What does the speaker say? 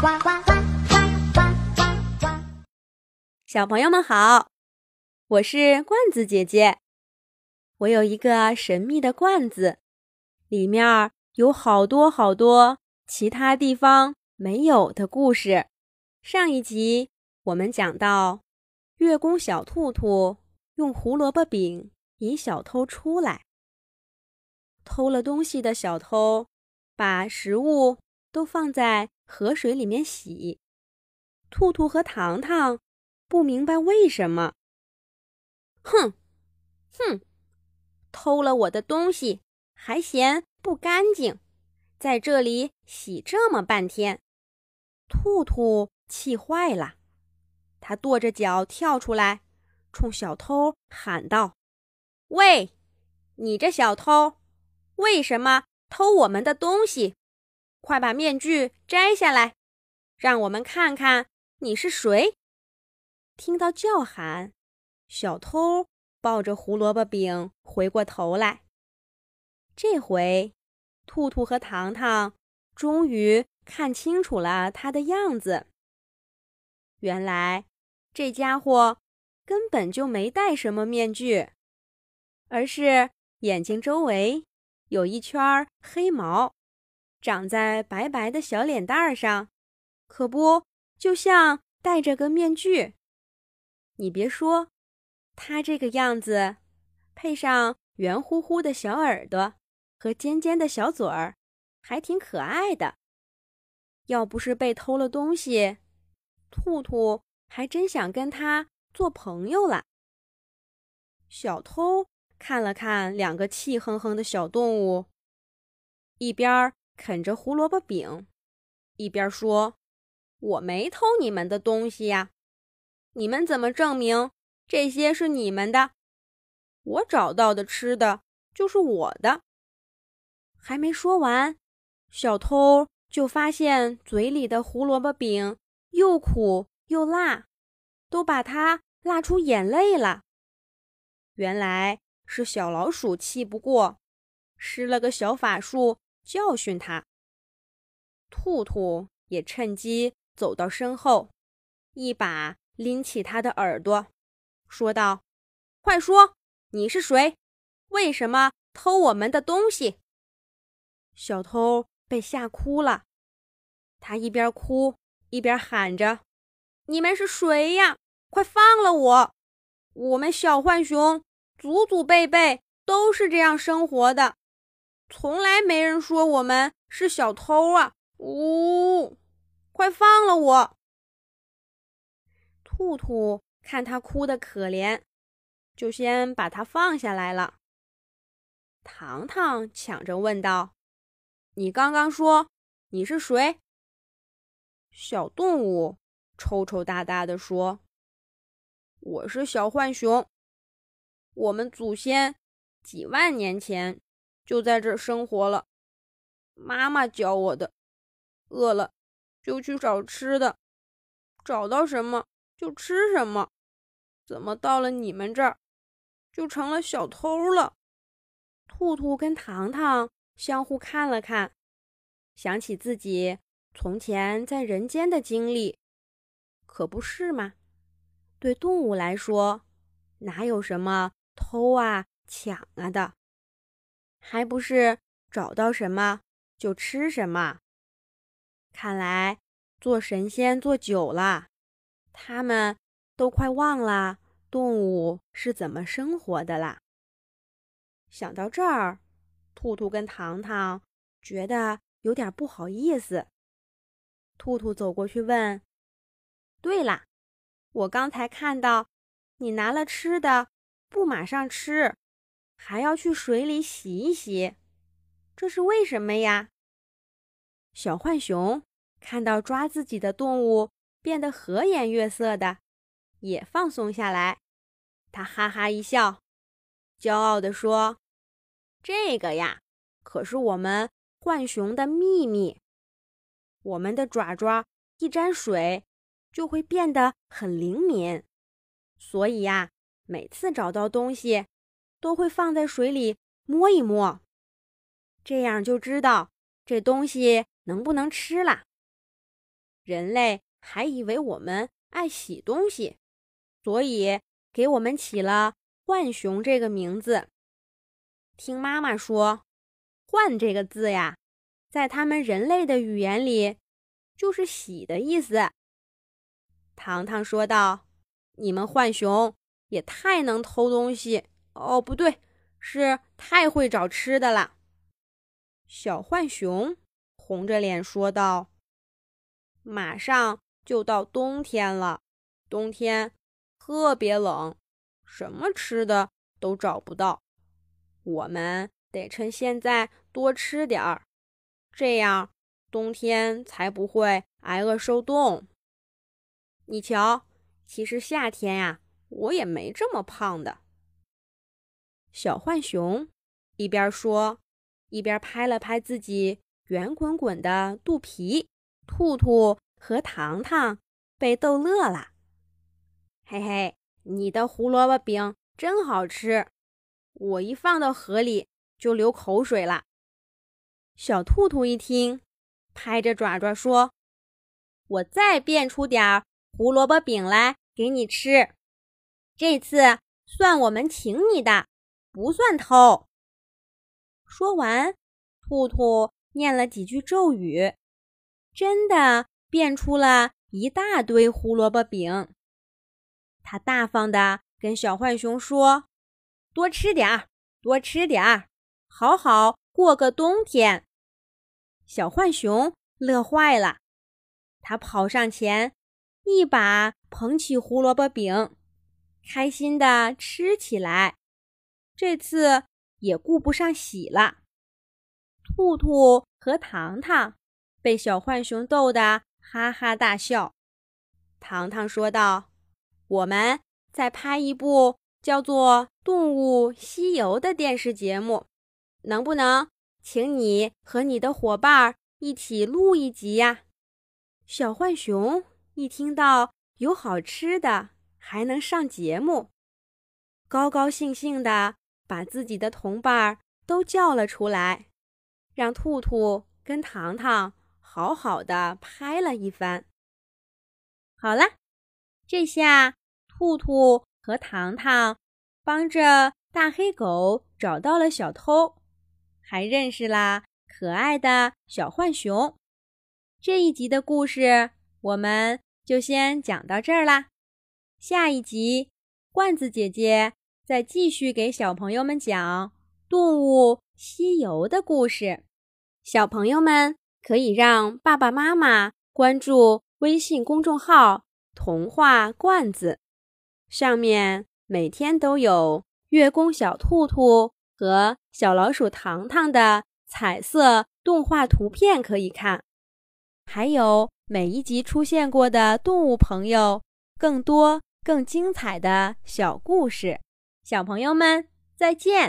呱呱呱呱呱呱呱！小朋友们好，我是罐子姐姐。我有一个神秘的罐子，里面有好多好多其他地方没有的故事。上一集我们讲到，月宫小兔兔用胡萝卜饼引小偷出来，偷了东西的小偷把食物都放在。河水里面洗，兔兔和糖糖不明白为什么。哼，哼，偷了我的东西还嫌不干净，在这里洗这么半天。兔兔气坏了，他跺着脚跳出来，冲小偷喊道：“喂，你这小偷，为什么偷我们的东西？”快把面具摘下来，让我们看看你是谁！听到叫喊，小偷抱着胡萝卜饼回过头来。这回，兔兔和糖糖终于看清楚了他的样子。原来，这家伙根本就没戴什么面具，而是眼睛周围有一圈黑毛。长在白白的小脸蛋儿上，可不就像戴着个面具？你别说，他这个样子，配上圆乎乎的小耳朵和尖尖的小嘴儿，还挺可爱的。要不是被偷了东西，兔兔还真想跟他做朋友了。小偷看了看两个气哼哼的小动物，一边儿。啃着胡萝卜饼，一边说：“我没偷你们的东西呀，你们怎么证明这些是你们的？我找到的吃的就是我的。”还没说完，小偷就发现嘴里的胡萝卜饼又苦又辣，都把他辣出眼泪了。原来是小老鼠气不过，施了个小法术。教训他，兔兔也趁机走到身后，一把拎起他的耳朵，说道：“快说，你是谁？为什么偷我们的东西？”小偷被吓哭了，他一边哭一边喊着：“你们是谁呀？快放了我！我们小浣熊祖祖辈辈都是这样生活的。”从来没人说我们是小偷啊！呜，快放了我！兔兔看他哭得可怜，就先把他放下来了。糖糖抢着问道：“你刚刚说你是谁？”小动物抽抽搭搭地说：“我是小浣熊，我们祖先几万年前。”就在这儿生活了，妈妈教我的。饿了就去找吃的，找到什么就吃什么。怎么到了你们这儿，就成了小偷了？兔兔跟糖糖相互看了看，想起自己从前在人间的经历，可不是吗？对动物来说，哪有什么偷啊、抢啊的？还不是找到什么就吃什么。看来做神仙做久了，他们都快忘了动物是怎么生活的啦。想到这儿，兔兔跟糖糖觉得有点不好意思。兔兔走过去问：“对了，我刚才看到你拿了吃的，不马上吃。”还要去水里洗一洗，这是为什么呀？小浣熊看到抓自己的动物变得和颜悦色的，也放松下来。他哈哈一笑，骄傲地说：“这个呀，可是我们浣熊的秘密。我们的爪爪一沾水，就会变得很灵敏，所以呀，每次找到东西。”都会放在水里摸一摸，这样就知道这东西能不能吃了。人类还以为我们爱洗东西，所以给我们起了“浣熊”这个名字。听妈妈说，“浣”这个字呀，在他们人类的语言里，就是“洗”的意思。糖糖说道：“你们浣熊也太能偷东西哦，不对，是太会找吃的了。”小浣熊红着脸说道：“马上就到冬天了，冬天特别冷，什么吃的都找不到。我们得趁现在多吃点儿，这样冬天才不会挨饿受冻。”你瞧，其实夏天呀，我也没这么胖的。小浣熊一边说，一边拍了拍自己圆滚滚的肚皮。兔兔和糖糖被逗乐了。嘿嘿，你的胡萝卜饼真好吃，我一放到河里就流口水了。小兔兔一听，拍着爪爪说：“我再变出点儿。”胡萝卜饼来给你吃，这次算我们请你的，不算偷。说完，兔兔念了几句咒语，真的变出了一大堆胡萝卜饼。他大方的跟小浣熊说：“多吃点儿，多吃点儿，好好过个冬天。”小浣熊乐坏了，他跑上前。一把捧起胡萝卜饼，开心的吃起来。这次也顾不上洗了。兔兔和糖糖被小浣熊逗得哈哈大笑。糖糖说道：“我们在拍一部叫做《动物西游》的电视节目，能不能请你和你的伙伴一起录一集呀？”小浣熊。一听到有好吃的，还能上节目，高高兴兴的把自己的同伴儿都叫了出来，让兔兔跟糖糖好好的拍了一番。好了，这下兔兔和糖糖帮着大黑狗找到了小偷，还认识了可爱的小浣熊。这一集的故事，我们。就先讲到这儿啦，下一集罐子姐姐再继续给小朋友们讲《动物西游》的故事。小朋友们可以让爸爸妈妈关注微信公众号“童话罐子”，上面每天都有月宫小兔兔和小老鼠糖糖的彩色动画图片可以看，还有。每一集出现过的动物朋友，更多更精彩的小故事，小朋友们再见。